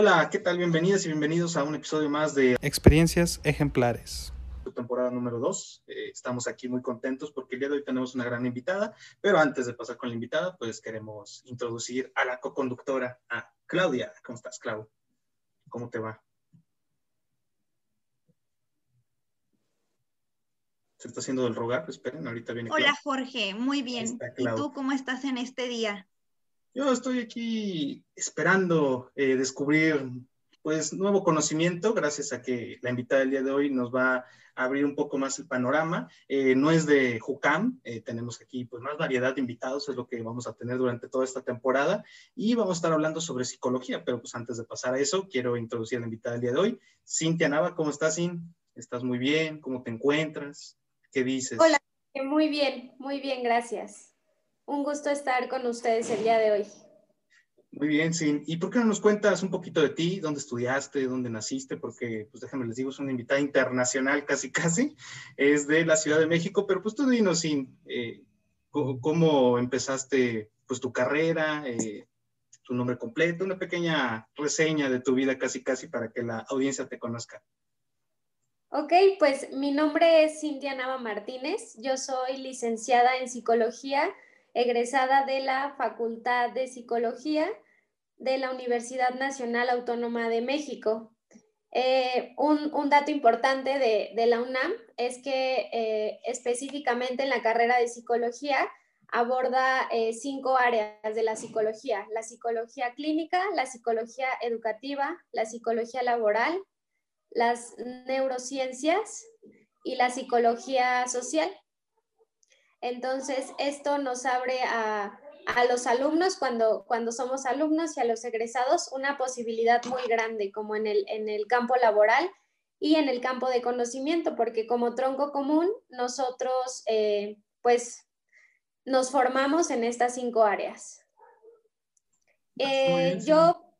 Hola, ¿qué tal? Bienvenidas y bienvenidos a un episodio más de Experiencias Ejemplares. temporada número 2. Eh, estamos aquí muy contentos porque el día de hoy tenemos una gran invitada, pero antes de pasar con la invitada, pues queremos introducir a la co-conductora, a Claudia. ¿Cómo estás, Clau? ¿Cómo te va? Se está haciendo del rogar, esperen, ahorita viene. Hola Jorge, muy bien. ¿Y tú cómo estás en este día? Yo estoy aquí esperando eh, descubrir pues nuevo conocimiento gracias a que la invitada del día de hoy nos va a abrir un poco más el panorama. Eh, no es de Jucam, eh, tenemos aquí pues más variedad de invitados, es lo que vamos a tener durante toda esta temporada y vamos a estar hablando sobre psicología, pero pues antes de pasar a eso quiero introducir a la invitada del día de hoy. Cintia Nava, ¿cómo estás, Sin? ¿Estás muy bien? ¿Cómo te encuentras? ¿Qué dices? Hola, muy bien, muy bien, gracias. Un gusto estar con ustedes el día de hoy. Muy bien, sí. ¿Y por qué no nos cuentas un poquito de ti? ¿Dónde estudiaste? ¿Dónde naciste? Porque, pues déjame les digo, es una invitada internacional casi, casi. Es de la Ciudad de México, pero pues tú dinos, sin eh, cómo empezaste pues tu carrera, eh, tu nombre completo, una pequeña reseña de tu vida casi, casi para que la audiencia te conozca. Ok, pues mi nombre es Cintia Nava Martínez. Yo soy licenciada en psicología egresada de la Facultad de Psicología de la Universidad Nacional Autónoma de México. Eh, un, dato importante de, la UNAM es que eh, específicamente en la carrera de psicología aborda eh, cinco áreas de la psicología, la psicología clínica, la psicología educativa, la psicología laboral, las neurociencias y la psicología social. Entonces, esto nos abre a, los alumnos, cuando, cuando somos alumnos y a los egresados, una posibilidad muy grande, como en el, en el campo laboral y en el campo de conocimiento, porque como tronco común, nosotros, eh, pues, nos formamos en estas cinco áreas. yo,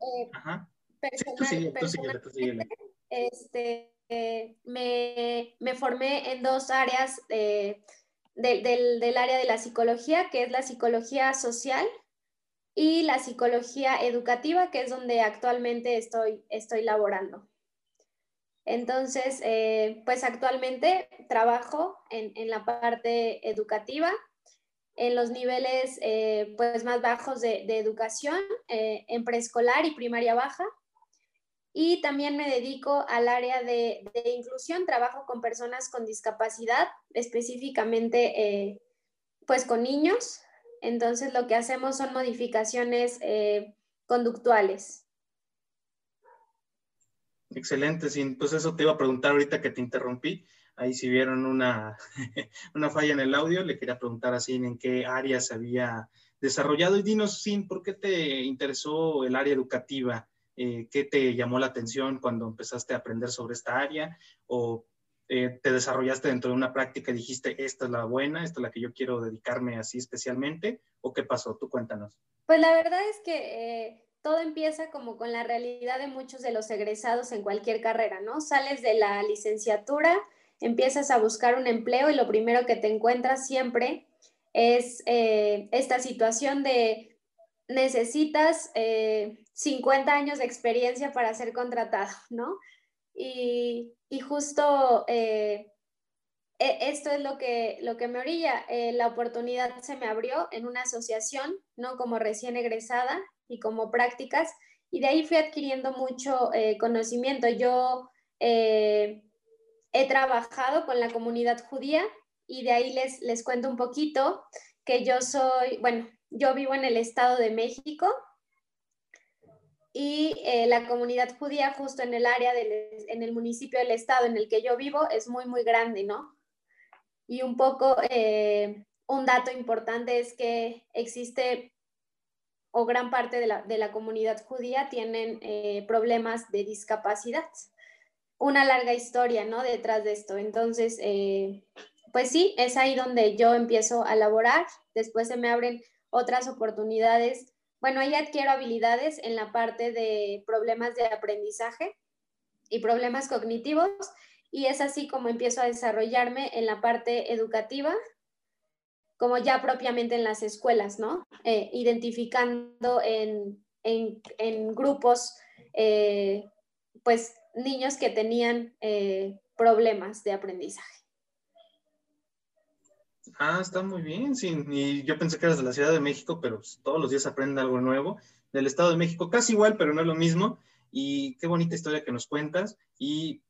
me, me, formé en dos áreas eh, del, área de la psicología, que es la psicología social y la psicología educativa, que es donde actualmente estoy, estoy laborando. Entonces, eh, pues actualmente trabajo en, la parte educativa, en los niveles eh, pues más bajos de, educación, eh, en preescolar y primaria baja, y también me dedico al área de, inclusión, trabajo con personas con discapacidad, específicamente eh, pues con niños. Entonces lo que hacemos son modificaciones eh, conductuales. Excelente, sí. Pues eso te iba a preguntar ahorita que te interrumpí. Ahí si vieron una, una falla en el audio, le quería preguntar así en qué área se había desarrollado. Y dinos, Sin, ¿por qué te interesó el área educativa? Eh, qué te llamó la atención cuando empezaste a aprender sobre esta área o eh, te desarrollaste dentro de una práctica y dijiste, esta es la buena, esta es la que yo quiero dedicarme así especialmente, o qué pasó? Tú cuéntanos. Pues la verdad es que eh, todo empieza como con la realidad de muchos de los egresados en cualquier carrera, ¿no? Sales de la licenciatura, empiezas a buscar un empleo y lo primero que te encuentras siempre es esta situación de necesitas 50 años de experiencia para ser contratado, ¿no? Y, justo eh, e, esto es lo que, lo que me orilla. Eh, la oportunidad se me abrió en una asociación, ¿no? Como recién egresada y como prácticas, y de ahí fui adquiriendo mucho eh, conocimiento. Yo he trabajado con la comunidad judía y de ahí les, les cuento un poquito que yo soy, bueno, yo vivo en el Estado de México, y eh, la comunidad judía justo en el área, del, en el municipio del estado en el que yo vivo es muy, muy grande, ¿no? Y un poco, eh, un dato importante es que existe, o gran parte de la, de la comunidad judía tienen eh, problemas de discapacidad. Una larga historia, ¿no? Detrás de esto. Entonces, pues sí, es ahí donde yo empiezo a laborar. Después se me abren otras oportunidades bueno, ahí adquiero habilidades en la parte de problemas de aprendizaje y problemas cognitivos y es así como empiezo a desarrollarme en la parte educativa, como ya propiamente en las escuelas, ¿no? Eh, identificando en, grupos eh, pues niños que tenían eh, problemas de aprendizaje. Ah, está muy bien, sí. Y yo pensé que eras de la Ciudad de México, pero pues, todos los días aprende algo nuevo. Del Estado de México, casi igual, pero no es lo mismo. Y qué bonita historia que nos cuentas. Y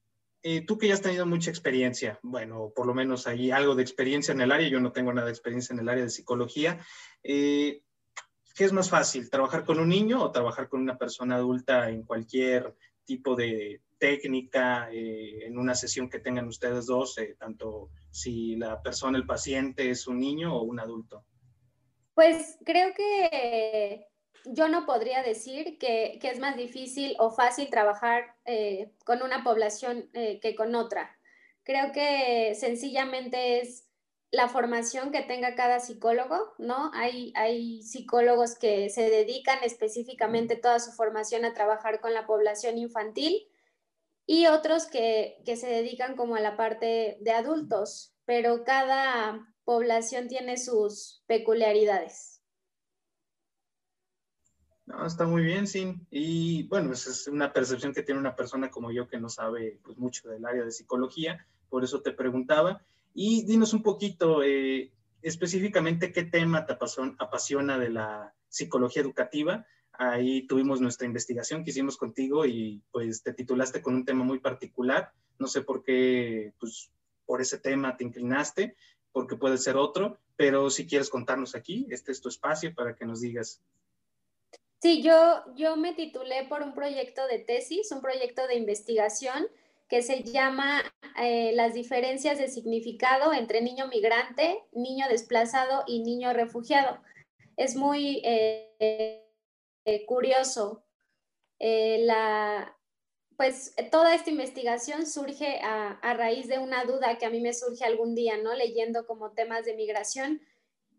eh, tú que ya has tenido mucha experiencia, bueno, por lo menos hay algo de experiencia en el área, yo no tengo nada de experiencia en el área de psicología. Eh, ¿Qué es más fácil, trabajar con un niño o trabajar con una persona adulta en cualquier tipo de técnica, eh, en una sesión que tengan ustedes dos, tanto si la persona, el paciente es un niño o un adulto? Pues creo que yo no podría decir que, es más difícil o fácil trabajar eh, con una población eh, que con otra. Creo que sencillamente es la formación que tenga cada psicólogo, ¿no? Hay, hay psicólogos que se dedican específicamente toda su formación a trabajar con la población infantil y otros que, que se dedican como a la parte de adultos, pero cada población tiene sus peculiaridades. No, está muy bien, sí. Y bueno, esa es una percepción que tiene una persona como yo que no sabe pues, mucho del área de psicología, por eso te preguntaba. Y dinos un poquito eh, específicamente qué tema te apasiona, de la psicología educativa. Ahí tuvimos nuestra investigación que hicimos contigo y pues te titulaste con un tema muy particular. No sé por qué, pues por ese tema te inclinaste, porque puede ser otro, pero si quieres contarnos aquí, este es tu espacio para que nos digas Sí, yo, yo me titulé por un proyecto de tesis, un proyecto de investigación que se llama eh, Las diferencias de significado entre niño migrante, niño desplazado y niño refugiado. Es muy eh, eh, curioso. la, pues toda esta investigación surge a, raíz de una duda que a mí me surge algún día, ¿no? Leyendo como temas de migración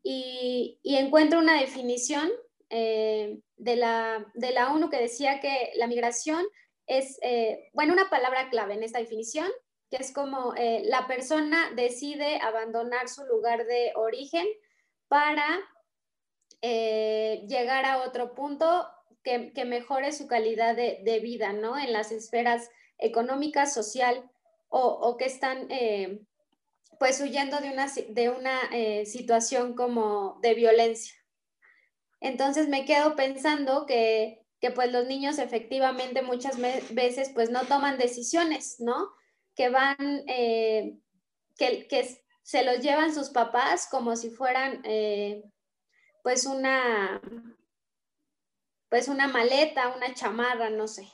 y, encuentro una definición eh, de, la, de la ONU que decía que la migración es, eh, bueno, una palabra clave en esta definición, que es como eh, la persona decide abandonar su lugar de origen para llegar a otro punto que, mejore su calidad de, vida, ¿no? En las esferas económicas, social o, que están pues huyendo de una, de una situación como de violencia. Entonces me quedo pensando que, pues los niños efectivamente muchas veces pues no toman decisiones, ¿no? Que van, eh, que, que, se los llevan sus papás como si fueran eh, pues una, pues una maleta, una chamarra, no sé.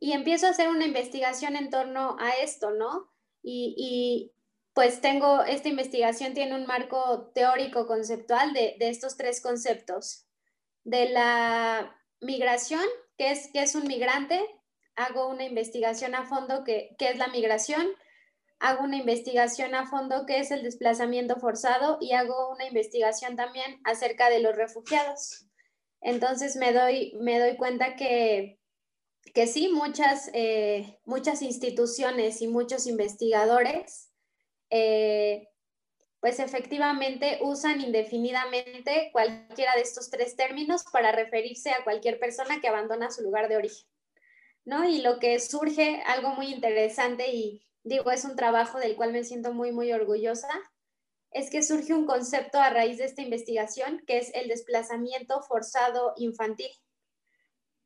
Y empiezo a hacer una investigación en torno a esto, ¿no? y, pues tengo, esta investigación tiene un marco teórico conceptual de, estos tres conceptos. De la migración, que es, que es un migrante, hago una investigación a fondo que, es la migración, hago una investigación a fondo que es el desplazamiento forzado y hago una investigación también acerca de los refugiados. Entonces me doy, me doy cuenta que, que sí, muchas, eh, muchas instituciones y muchos investigadores eh, pues efectivamente usan indefinidamente cualquiera de estos tres términos para referirse a cualquier persona que abandona su lugar de origen. ¿no? Y lo que surge, algo muy interesante y digo, es un trabajo del cual me siento muy, muy orgullosa, es que surge un concepto a raíz de esta investigación que es el desplazamiento forzado infantil.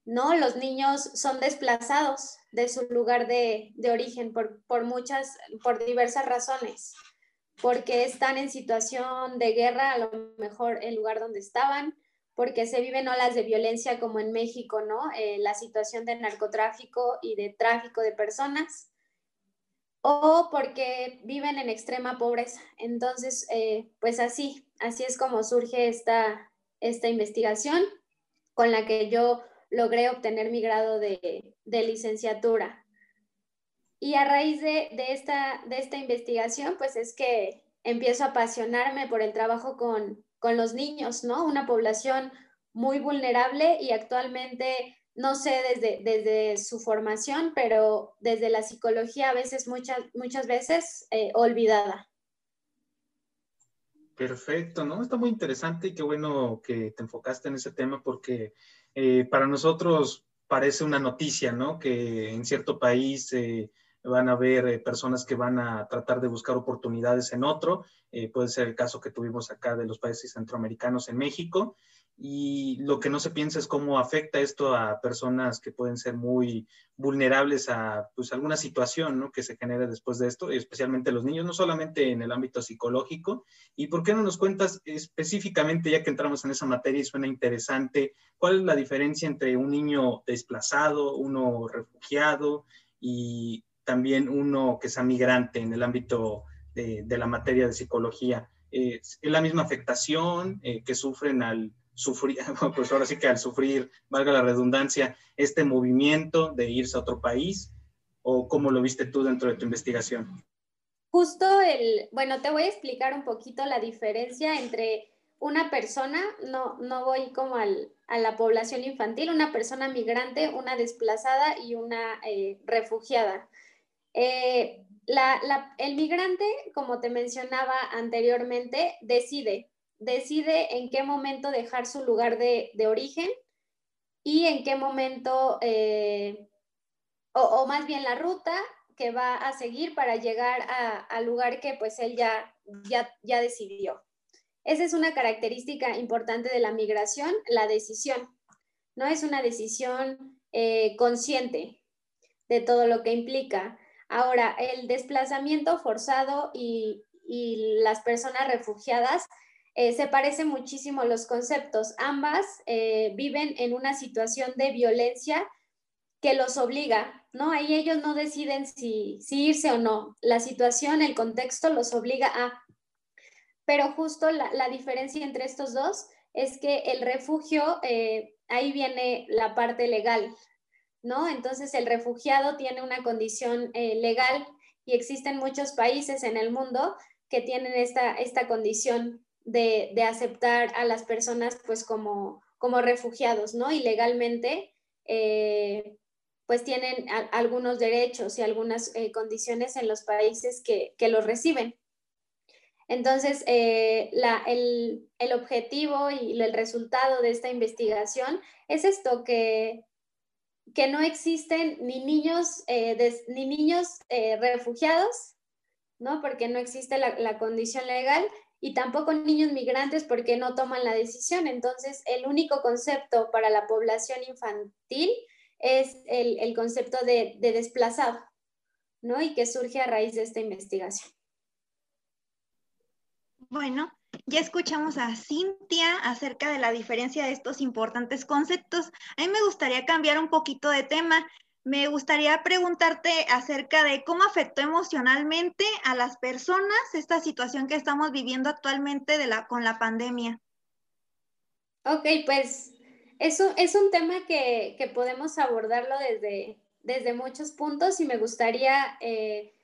¿no? Los niños son desplazados de su lugar de, origen por, por, muchas, por diversas razones, porque están en situación de guerra, a lo mejor el lugar donde estaban, porque se viven olas de violencia como en México, ¿no? Eh, la situación de narcotráfico y de tráfico de personas, o porque viven en extrema pobreza. Entonces, eh, pues así, así es como surge esta, esta investigación con la que yo logré obtener mi grado de, licenciatura. Y a raíz de, esta, de esta investigación, pues es que empiezo a apasionarme por el trabajo con, los niños, ¿no? Una población muy vulnerable y actualmente, no sé desde, desde su formación, pero desde la psicología a veces, muchas, muchas veces eh, olvidada. Perfecto, ¿no? Está muy interesante y qué bueno que te enfocaste en ese tema porque eh, para nosotros, parece una noticia, ¿no? Que en cierto país eh, van a haber personas que van a tratar de buscar oportunidades en otro. Puede ser el caso que tuvimos acá de los países centroamericanos en México y lo que no se piensa es cómo afecta esto a personas que pueden ser muy vulnerables a pues, alguna situación ¿no? que se genere después de esto, especialmente los niños, no solamente en el ámbito psicológico. ¿Y por qué no nos cuentas específicamente, ya que entramos en esa materia y suena interesante, cuál es la diferencia entre un niño desplazado, uno refugiado y también uno que sea migrante en el ámbito de, la materia de psicología? ¿Es la misma afectación eh, que sufren al sufrir, pues ahora sí que al sufrir, valga la redundancia, este movimiento de irse a otro país? ¿O cómo lo viste tú dentro de tu investigación? Justo el, bueno, te voy a explicar un poquito la diferencia entre una persona, no, no voy como al, a la población infantil, una persona migrante, una desplazada y una eh, refugiada. Eh, el migrante, como te mencionaba anteriormente, decide decide en qué momento dejar su lugar de, origen y en qué momento, eh, o, más bien la ruta que va a seguir para llegar al lugar que pues él ya, ya, ya decidió. Esa es una característica importante de la migración, la decisión. No es una decisión eh, consciente de todo lo que implica. Ahora, el desplazamiento forzado y, y las personas refugiadas eh, se parecen muchísimo los conceptos. Ambas eh, viven en una situación de violencia que los obliga, ¿no? Ahí ellos no deciden si, irse o no. La situación, el contexto los obliga a. Pero justo la, diferencia entre estos dos es que el refugio, eh, ahí viene la parte legal, ¿no? Entonces el refugiado tiene una condición legal y existen muchos países en el mundo que tienen esta, esta condición de, aceptar a las personas pues como, como refugiados, ¿no? Y legalmente eh, pues tienen algunos derechos y algunas eh, condiciones en los países que, los reciben. Entonces, eh, el, objetivo y el resultado de esta investigación es esto, que, que no existen ni niños, ni niños refugiados, ¿no? Porque no existe la, la, condición legal, y tampoco niños migrantes porque no toman la decisión. Entonces, el único concepto para la población infantil es el, concepto de, desplazado, ¿no? Y que surge a raíz de esta investigación. Bueno, ya escuchamos a Cintia acerca de la diferencia de estos importantes conceptos. A mí me gustaría cambiar un poquito de tema me gustaría preguntarte acerca de cómo afectó emocionalmente a las personas esta situación que estamos viviendo actualmente con la pandemia. Ok, pues eso es un tema que, podemos abordarlo desde, desde muchos puntos y me gustaría eh,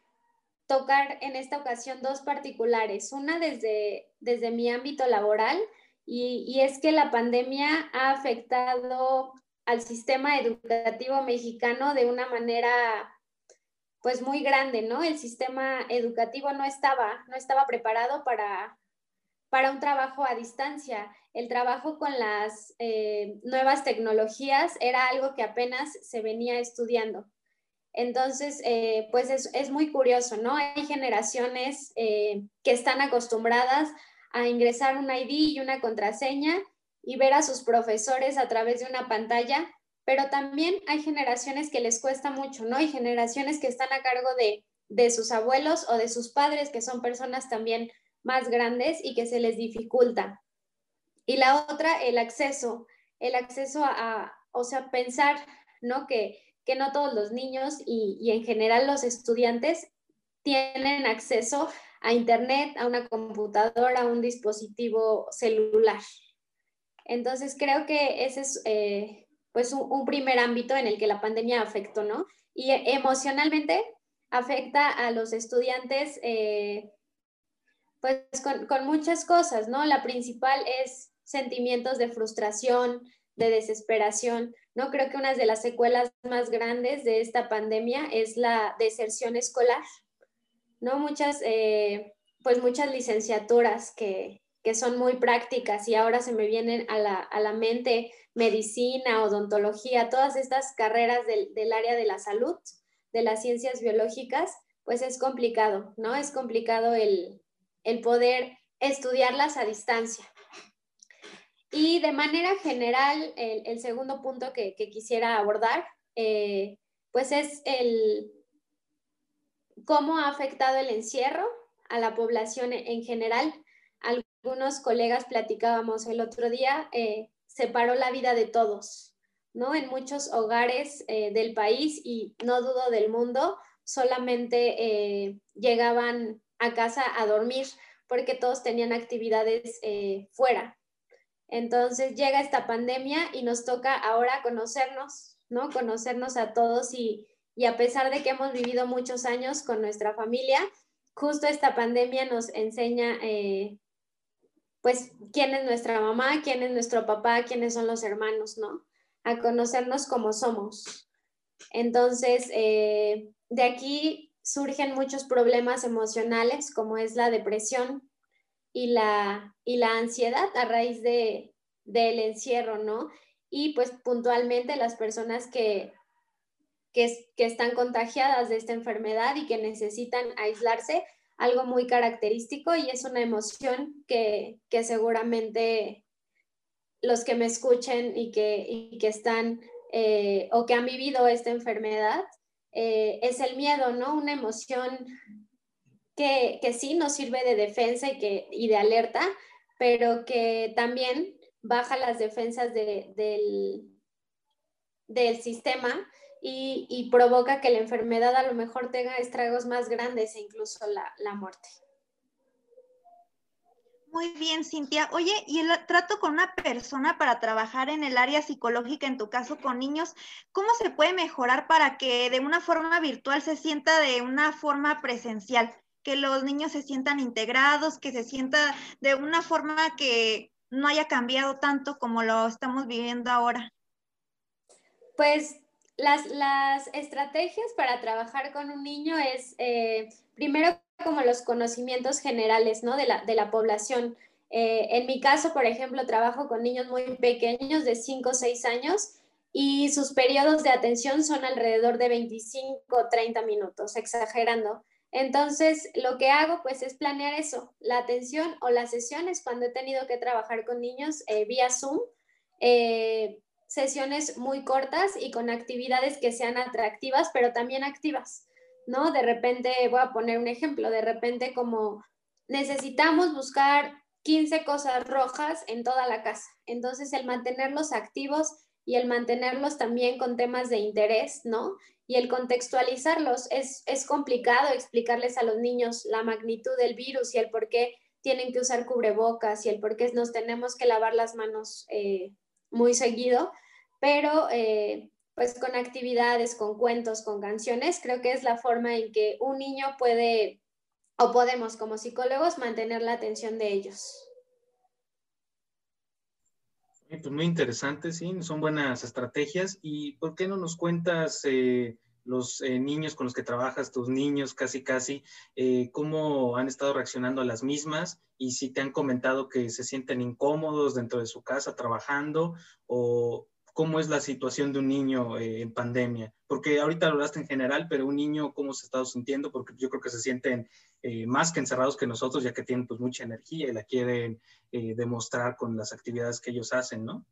tocar en esta ocasión dos particulares. Una desde, desde mi ámbito laboral y, y es que la pandemia ha afectado al sistema educativo mexicano de una manera pues muy grande, ¿no? El sistema educativo no estaba, no estaba preparado para, para un trabajo a distancia. El trabajo con las eh, nuevas tecnologías era algo que apenas se venía estudiando. Entonces, eh, pues es, muy curioso, ¿no? Hay generaciones eh, que están acostumbradas a ingresar un ID y una contraseña y ver a sus profesores a través de una pantalla, pero también hay generaciones que les cuesta mucho, ¿no? Hay generaciones que están a cargo de, sus abuelos o de sus padres, que son personas también más grandes y que se les dificulta. Y la otra, el acceso, el acceso a, o sea, pensar, ¿no? Que, que no todos los niños y, y en general los estudiantes tienen acceso a Internet, a una computadora, a un dispositivo celular, entonces creo que ese es eh, pues un, primer ámbito en el que la pandemia afectó, ¿no? Y emocionalmente afecta a los estudiantes eh, pues con, muchas cosas, ¿no? La principal es sentimientos de frustración, de desesperación, ¿no? Creo que una de las secuelas más grandes de esta pandemia es la deserción escolar, ¿no? Muchas, eh, pues muchas licenciaturas que, que son muy prácticas y ahora se me vienen a la, a la mente medicina, odontología, todas estas carreras del, del, área de la salud, de las ciencias biológicas, pues es complicado, ¿no? Es complicado el, el poder estudiarlas a distancia. Y de manera general, el, segundo punto que, que quisiera abordar, eh, pues es el cómo ha afectado el encierro a la población en general algunos colegas platicábamos el otro día, eh, separó la vida de todos, ¿no? En muchos hogares eh, del país y no dudo del mundo, solamente eh, llegaban a casa a dormir porque todos tenían actividades fuera. Entonces llega esta pandemia y nos toca ahora conocernos, ¿no? Conocernos a todos y, y a pesar de que hemos vivido muchos años con nuestra familia, justo esta pandemia nos enseña pues quién es nuestra mamá, quién es nuestro papá, quiénes son los hermanos, ¿no? A conocernos como somos. Entonces, eh, de aquí surgen muchos problemas emocionales, como es la depresión y la, y la ansiedad a raíz de, del encierro, ¿no? Y pues puntualmente las personas que, que, que están contagiadas de esta enfermedad y que necesitan aislarse, algo muy característico y es una emoción que, seguramente los que me escuchen y que, que están eh, o que han vivido esta enfermedad, eh, es el miedo, ¿no? Una emoción que, sí nos sirve de defensa y, que, y de alerta, pero que también baja las defensas del, del sistema y, provoca que la enfermedad a lo mejor tenga estragos más grandes e incluso la, muerte. Muy bien, Cintia. Oye, y el trato con una persona para trabajar en el área psicológica, en tu caso con niños, ¿cómo se puede mejorar para que de una forma virtual se sienta de una forma presencial? Que los niños se sientan integrados, que se sienta de una forma que no haya cambiado tanto como lo estamos viviendo ahora. Pues las, las estrategias para trabajar con un niño es, eh, primero, como los conocimientos generales ¿no? de, la, de la población. Eh, en mi caso, por ejemplo, trabajo con niños muy pequeños de 5 o 6 años y sus periodos de atención son alrededor de 25 o 30 minutos, exagerando. Entonces, lo que hago pues es planear eso, la atención o las sesiones cuando he tenido que trabajar con niños eh, vía Zoom sesiones muy cortas y con actividades que sean atractivas, pero también activas, ¿no? De repente, voy a poner un ejemplo, de repente como necesitamos buscar 15 cosas rojas en toda la casa. Entonces, el mantenerlos activos y el mantenerlos también con temas de interés, ¿no? Y el contextualizarlos. Es, es complicado explicarles a los niños la magnitud del virus y el por qué tienen que usar cubrebocas y el por qué nos tenemos que lavar las manos eh, muy seguido, pero eh, pues con actividades, con cuentos, con canciones, creo que es la forma en que un niño puede o podemos como psicólogos mantener la atención de ellos. Pues muy interesante, sí, son buenas estrategias. ¿Y por qué no nos cuentas eh, los eh, niños con los que trabajas, tus niños casi casi, cómo han estado reaccionando a las mismas y si te han comentado que se sienten incómodos dentro de su casa trabajando o, cómo es la situación de un niño eh, en pandemia, porque ahorita lo hablaste en general, pero un niño cómo se ha estado sintiendo, porque yo creo que se sienten eh, más que encerrados que nosotros, ya que tienen pues mucha energía y la quieren eh, demostrar con las actividades que ellos hacen, ¿no?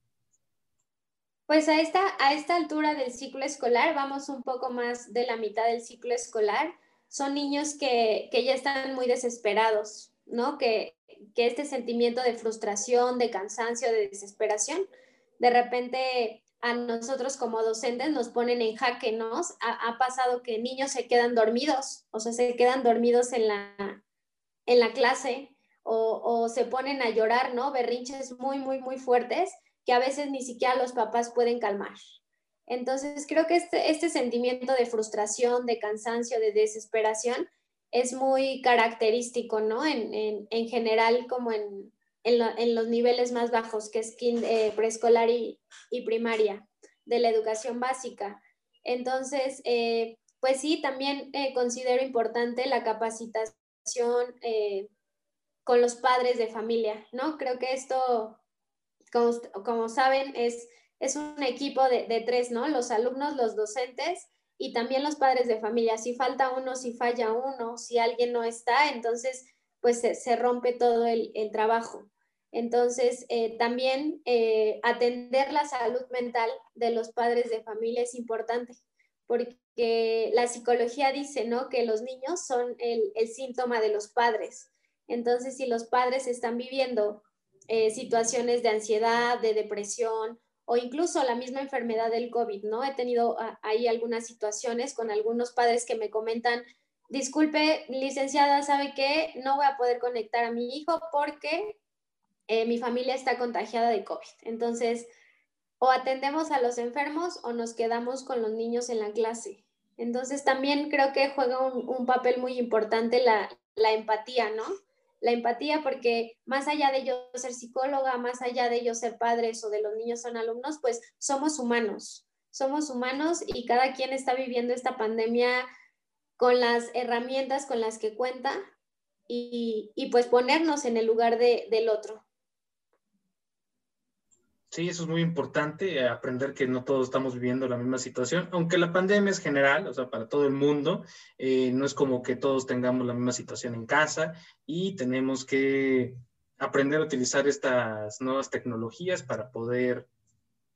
Pues a esta, a esta altura del ciclo escolar, vamos un poco más de la mitad del ciclo escolar, son niños que, que ya están muy desesperados, ¿no? Que, que este sentimiento de frustración, de cansancio, de desesperación, de repente a nosotros como docentes nos ponen en jaque, ¿no? Ha, pasado que niños se quedan dormidos, o sea, se quedan dormidos en la, en la clase o, se ponen a llorar, ¿no? Berrinches muy, muy, muy fuertes que a veces ni siquiera los papás pueden calmar. Entonces, creo que este, este sentimiento de frustración, de cansancio, de desesperación es muy característico, ¿no? En, en general, como en, en, los niveles más bajos, que es eh, preescolar y, primaria de la educación básica. Entonces, eh, pues sí, también eh, considero importante la capacitación con los padres de familia, ¿no? Creo que esto, como, como saben, es, es un equipo de, de, tres, ¿no? Los alumnos, los docentes y también los padres de familia. Si falta uno, si falla uno, si alguien no está, entonces pues se, rompe todo el, trabajo. Entonces, eh, también eh, atender la salud mental de los padres de familia es importante, porque la psicología dice, ¿no? Que los niños son el, el síntoma de los padres. Entonces, si los padres están viviendo eh, situaciones de ansiedad, de depresión o incluso la misma enfermedad del COVID, ¿no? He tenido ah, ahí algunas situaciones con algunos padres que me comentan, disculpe, licenciada, ¿sabe qué? No voy a poder conectar a mi hijo porque eh, mi familia está contagiada de COVID. Entonces, o atendemos a los enfermos o nos quedamos con los niños en la clase. Entonces, también creo que juega un, papel muy importante la, la empatía, ¿no? la empatía, porque más allá de yo ser psicóloga, más allá de yo ser padres o de los niños son alumnos, pues somos humanos, somos humanos y cada quien está viviendo esta pandemia con las herramientas con las que cuenta y, y pues ponernos en el lugar de, del otro. Sí, eso es muy importante, eh, aprender que no todos estamos viviendo la misma situación, aunque la pandemia es general, o sea, para todo el mundo, eh, no es como que todos tengamos la misma situación en casa y tenemos que aprender a utilizar estas nuevas tecnologías para poder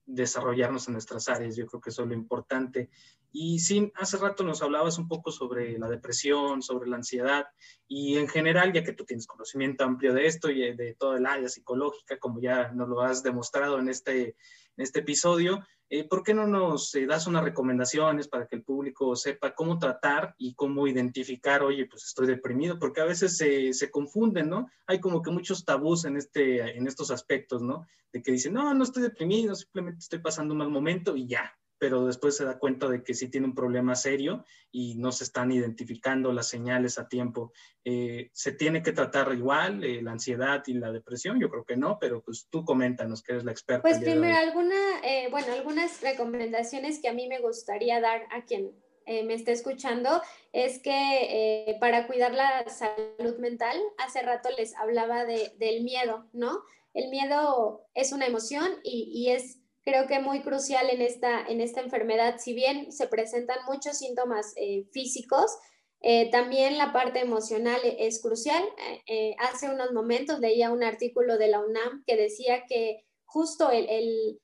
desarrollarnos en nuestras áreas. Yo creo que eso es lo importante. Y sí, hace rato nos hablabas un poco sobre la depresión, sobre la ansiedad y en general, ya que tú tienes conocimiento amplio de esto y de toda el área psicológica, como ya nos lo has demostrado en este, en este episodio, eh, ¿por qué no nos eh, das unas recomendaciones para que el público sepa cómo tratar y cómo identificar, oye, pues estoy deprimido? Porque a veces se, se confunden, ¿no? Hay como que muchos tabús en, este, en estos aspectos, ¿no? De que dicen, no, no estoy deprimido, simplemente estoy pasando un mal momento y ya, pero después se da cuenta de que sí tiene un problema serio y no se están identificando las señales a tiempo. Eh, ¿Se tiene que tratar igual eh, la ansiedad y la depresión? Yo creo que no, pero pues tú coméntanos que eres la experta. Pues primero, alguna, eh, bueno, algunas recomendaciones que a mí me gustaría dar a quien eh, me esté escuchando es que eh, para cuidar la salud mental, hace rato les hablaba de, del miedo, ¿no? El miedo es una emoción y, y es creo que muy crucial en esta, en esta enfermedad. Si bien se presentan muchos síntomas eh, físicos, eh, también la parte emocional es crucial. Eh, hace unos momentos leía un artículo de la UNAM que decía que justo el, el,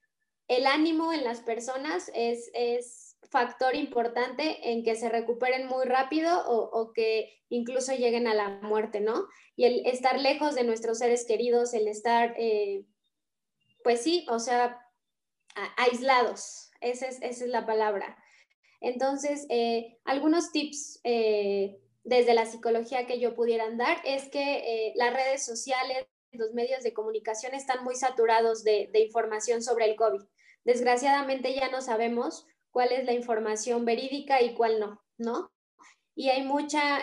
el ánimo en las personas es, es, factor importante en que se recuperen muy rápido o, o, que incluso lleguen a la muerte, ¿no? Y el estar lejos de nuestros seres queridos, el estar, pues sí, o sea, aislados, esa es, esa es la palabra. Entonces, eh, algunos tips eh, desde la psicología que yo pudieran dar es que eh, las redes sociales, los medios de comunicación están muy saturados de, de, información sobre el COVID. Desgraciadamente ya no sabemos cuál es la información verídica y cuál no, ¿no? Y hay mucha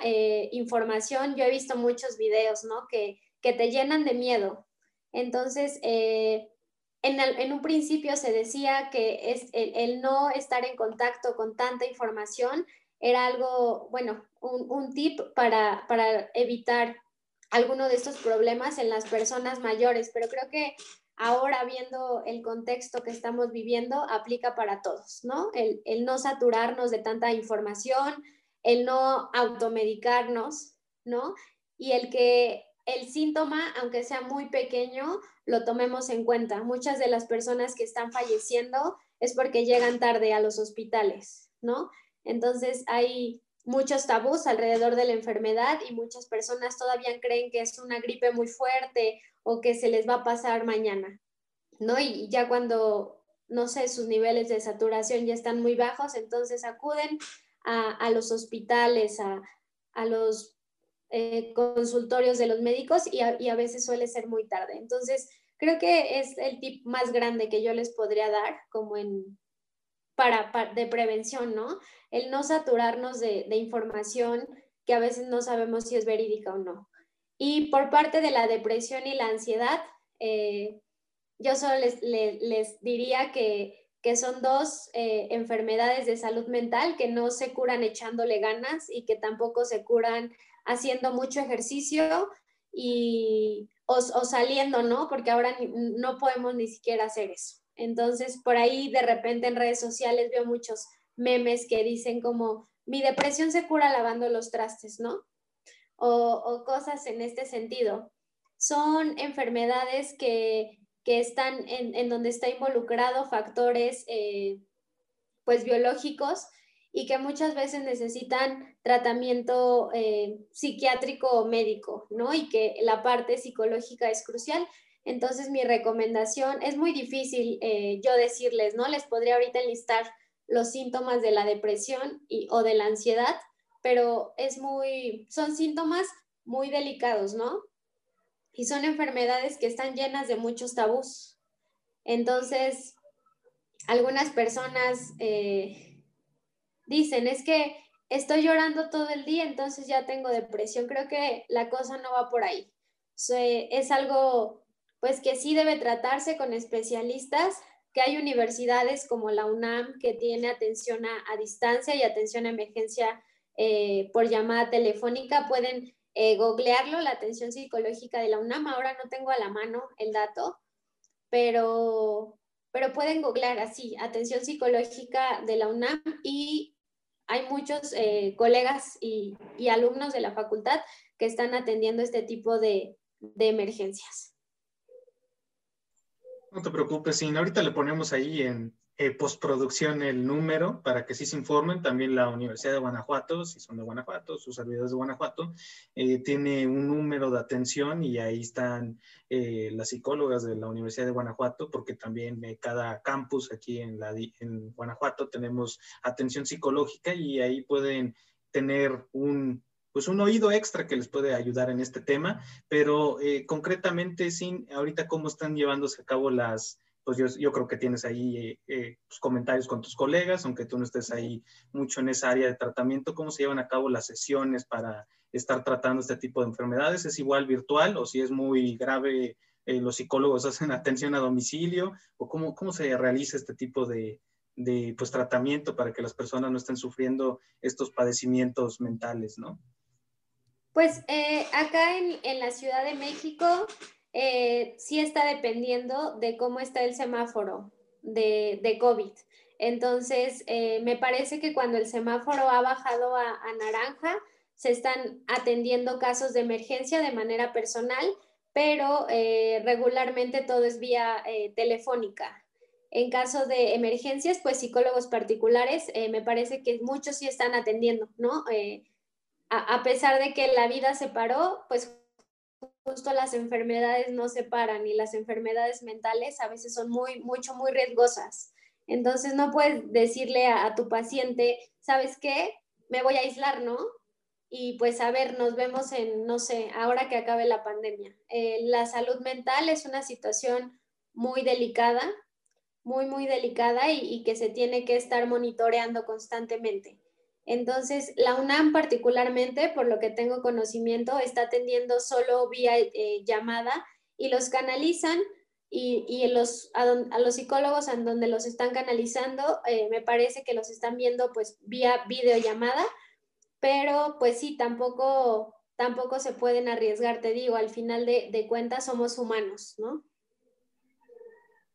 información, yo he visto muchos videos, ¿no? Que, que te llenan de miedo. Entonces, en, un principio se decía que el, no estar en contacto con tanta información era algo, bueno, un, tip para, evitar alguno de estos problemas en las personas mayores, pero creo que ahora viendo el contexto que estamos viviendo aplica para todos, ¿no? El no saturarnos de tanta información, el no automedicarnos, ¿no? Y el que el síntoma, aunque sea muy pequeño, lo tomemos en cuenta. Muchas de las personas que están falleciendo es porque llegan tarde a los hospitales, ¿no? Entonces hay muchos tabús alrededor de la enfermedad y muchas personas todavía creen que es una gripe muy fuerte o que se les va a pasar mañana, ¿no? Y ya cuando, no sé, sus niveles de saturación ya están muy bajos, entonces acuden a, los hospitales, a, a los eh, consultorios de los médicos y a, veces suele ser muy tarde. Entonces, creo que es el tip más grande que yo les podría dar como en para, de prevención, ¿no? El no saturarnos de, información que a veces no sabemos si es verídica o no. Y por parte de la depresión y la ansiedad, eh, yo solo les diría que, que, son dos eh, enfermedades de salud mental que no se curan echándole ganas y que tampoco se curan haciendo mucho ejercicio y, o, saliendo, ¿no? Porque ahora no podemos ni siquiera hacer eso. Entonces, por ahí de repente en redes sociales veo muchos memes que dicen como, mi depresión se cura lavando los trastes, ¿no? O, cosas en este sentido. Son enfermedades que, están en, donde está involucrado factores eh, pues biológicos y que muchas veces necesitan tratamiento eh, psiquiátrico o médico, ¿no? Y que la parte psicológica es crucial. Entonces, mi recomendación es muy difícil eh, yo decirles, ¿no? Les podría ahorita enlistar los síntomas de la depresión y, o de la ansiedad, pero es muy, son síntomas muy delicados, ¿no? Y son enfermedades que están llenas de muchos tabús. Entonces, algunas personas eh, dicen, es que estoy llorando todo el día, entonces ya tengo depresión. Creo que la cosa no va por ahí. es algo, pues, que sí debe tratarse con especialistas que hay universidades como la UNAM que tiene atención a, distancia y atención a emergencia eh, por llamada telefónica. Pueden eh, googlearlo, la atención psicológica de la UNAM. Ahora no tengo a la mano el dato, pero, pero pueden googlear así, atención psicológica de la UNAM y hay muchos eh, colegas y, alumnos de la facultad que están atendiendo este tipo de emergencias. No te preocupes, sí. Ahorita le ponemos ahí en eh, postproducción el número para que sí se informen. También la Universidad de Guanajuato, si son de Guanajuato, sus servidores de Guanajuato, eh, tiene un número de atención y ahí están eh, las psicólogas de la Universidad de Guanajuato, porque también cada campus aquí en, Guanajuato tenemos atención psicológica y ahí pueden tener un pues un oído extra que les puede ayudar en este tema, pero concretamente, sin ahorita cómo están llevándose a cabo las, pues yo, yo creo que tienes ahí eh, eh, pues, comentarios con tus colegas, aunque tú no estés ahí mucho en esa área de tratamiento, cómo se llevan a cabo las sesiones para estar tratando este tipo de enfermedades, ¿es igual virtual o si es muy grave? los psicólogos hacen atención a domicilio o cómo, cómo se realiza este tipo de, de pues, tratamiento para que las personas no estén sufriendo estos padecimientos mentales, ¿no? Pues eh, acá en, la Ciudad de México eh, sí está dependiendo de cómo está el semáforo de, COVID. Entonces, eh, me parece que cuando el semáforo ha bajado a, naranja, se están atendiendo casos de emergencia de manera personal, pero regularmente todo es vía telefónica. En caso de emergencias, pues psicólogos particulares, me parece que muchos sí están atendiendo, ¿no? a, pesar de que la vida se paró, pues justo las enfermedades no se paran y las enfermedades mentales a veces son muy, mucho, muy riesgosas. Entonces no puedes decirle a, tu paciente, ¿sabes qué? Me voy a aislar, ¿no? Y pues a ver, nos vemos en, no sé, ahora que acabe la pandemia. Eh, la salud mental es una situación muy delicada, muy, muy delicada y que se tiene que estar monitoreando constantemente. Entonces, la UNAM particularmente, por lo que tengo conocimiento, está atendiendo solo vía eh, llamada y los canalizan y, los, a, los psicólogos en donde los están canalizando, eh, me parece que los están viendo pues vía videollamada, pero pues sí, tampoco, tampoco se pueden arriesgar, te digo, al final de, de cuentas somos humanos, ¿no?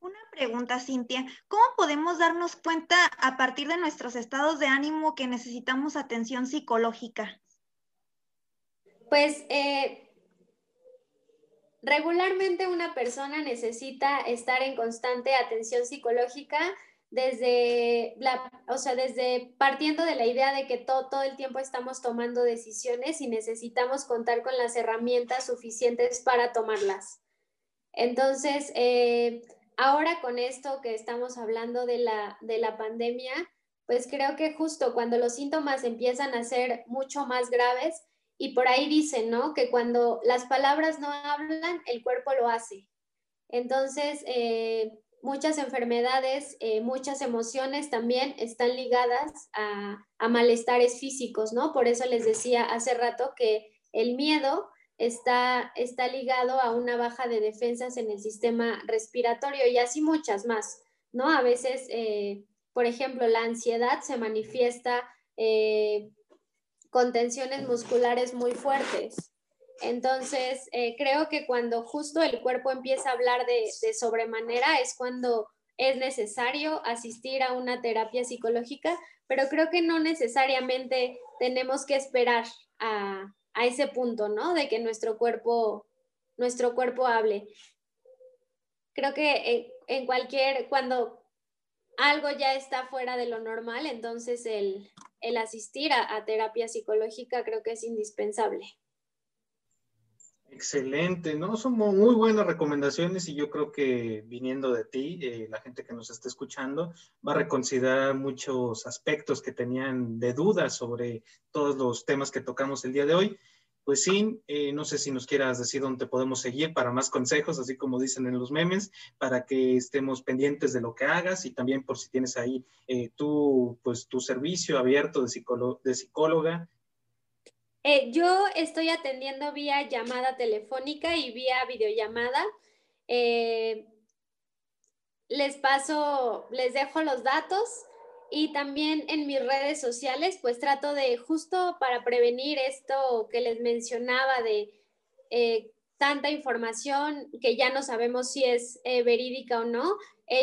Una pregunta, Cintia. ¿Cómo podemos darnos cuenta a partir de nuestros estados de ánimo que necesitamos atención psicológica? Pues eh, regularmente una persona necesita estar en constante atención psicológica desde, la, o sea, desde partiendo de la idea de que todo, todo el tiempo estamos tomando decisiones y necesitamos contar con las herramientas suficientes para tomarlas. Entonces, eh, ahora con esto que estamos hablando de la, de la pandemia, pues creo que justo cuando los síntomas empiezan a ser mucho más graves, y por ahí dicen, ¿no? Que cuando las palabras no hablan, el cuerpo lo hace. Entonces, eh, muchas enfermedades, eh, muchas emociones también están ligadas a, a, malestares físicos, ¿no? Por eso les decía hace rato que el miedo está, está ligado a una baja de defensas en el sistema respiratorio y así muchas más, ¿no? A veces, eh, por ejemplo, la ansiedad se manifiesta eh, con tensiones musculares muy fuertes. Entonces, eh, creo que cuando justo el cuerpo empieza a hablar de, de sobremanera es cuando es necesario asistir a una terapia psicológica, pero creo que no necesariamente tenemos que esperar a, a ese punto, ¿no? De que nuestro cuerpo, nuestro cuerpo hable. Creo que en, cualquier, cuando algo ya está fuera de lo normal, entonces el, asistir a, terapia psicológica creo que es indispensable. Excelente, ¿no? Son muy buenas recomendaciones y yo creo que viniendo de ti, eh, la gente que nos está escuchando va a reconsiderar muchos aspectos que tenían de dudas sobre todos los temas que tocamos el día de hoy. Pues sí, eh, no sé si nos quieras decir dónde podemos seguir para más consejos, así como dicen en los memes, para que estemos pendientes de lo que hagas y también por si tienes ahí eh, tu, pues, tu servicio abierto de, de psicóloga eh, yo estoy atendiendo vía llamada telefónica y vía videollamada. Eh, les paso, les dejo los datos y también en mis redes sociales, pues trato de justo para prevenir esto que les mencionaba de eh, tanta información que ya no sabemos si es verídica o no.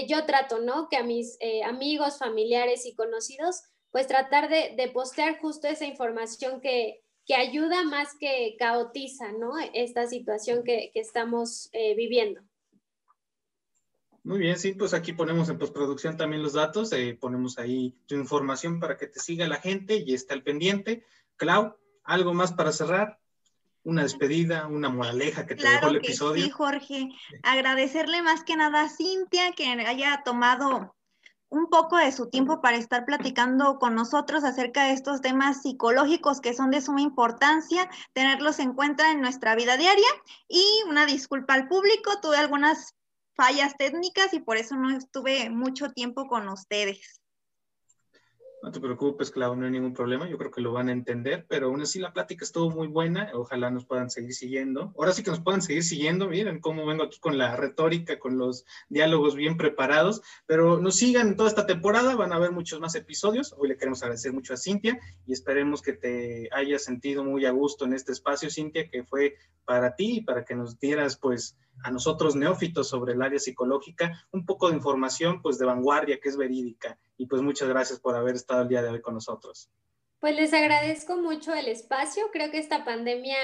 yo trato, ¿no? Que a mis amigos, familiares y conocidos, pues tratar de, de postear justo esa información que, que ayuda más que caotiza, ¿no? Esta situación que, estamos eh, viviendo. Muy bien, sí, pues aquí ponemos en postproducción también los datos, eh, ponemos ahí tu información para que te siga la gente y esté al pendiente. Clau, ¿algo más para cerrar? Una despedida, una moraleja que te dejó el episodio. Sí, Jorge. Agradecerle más que nada a Cintia que haya tomado un poco de su tiempo para estar platicando con nosotros acerca de estos temas psicológicos que son de suma importancia, tenerlos en cuenta en nuestra vida diaria. Y una disculpa al público, tuve algunas fallas técnicas y por eso no estuve mucho tiempo con ustedes. No te preocupes, Clau, no hay ningún problema. Yo creo que lo van a entender, pero aún así la plática estuvo muy buena. Ojalá nos puedan seguir siguiendo. Ahora sí que nos puedan seguir siguiendo. Miren cómo vengo aquí con la retórica, con los diálogos bien preparados. Pero nos sigan toda esta temporada. Van a haber muchos más episodios. Hoy le queremos agradecer mucho a Cintia y esperemos que te hayas sentido muy a gusto en este espacio, Cintia, que fue para ti y para que nos dieras, pues, a nosotros neófitos sobre el área psicológica, un poco de información, pues, de vanguardia, que es verídica y pues muchas gracias por haber estado el día de hoy con nosotros. Pues les agradezco mucho el espacio. Creo que esta pandemia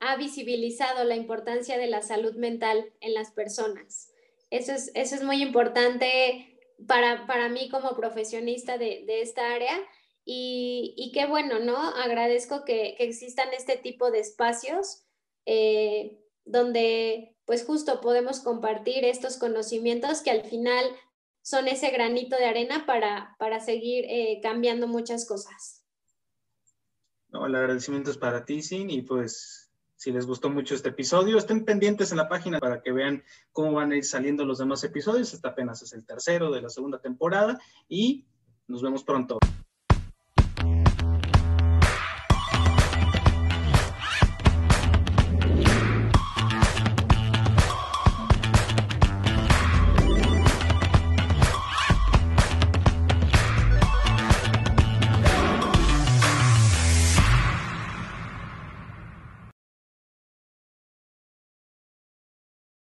ha visibilizado la importancia de la salud mental en las personas. Eso es, eso es muy importante para, para mí como profesionista de, de esta área. Y, y, qué bueno, ¿no? Agradezco que, que existan este tipo de espacios eh, donde pues justo podemos compartir estos conocimientos que al final son ese granito de arena para, para seguir eh, cambiando muchas cosas. No, el agradecimiento es para ti, Sin, y pues si les gustó mucho este episodio, estén pendientes en la página para que vean cómo van a ir saliendo los demás episodios. Este apenas es el tercero de la segunda temporada y nos vemos pronto.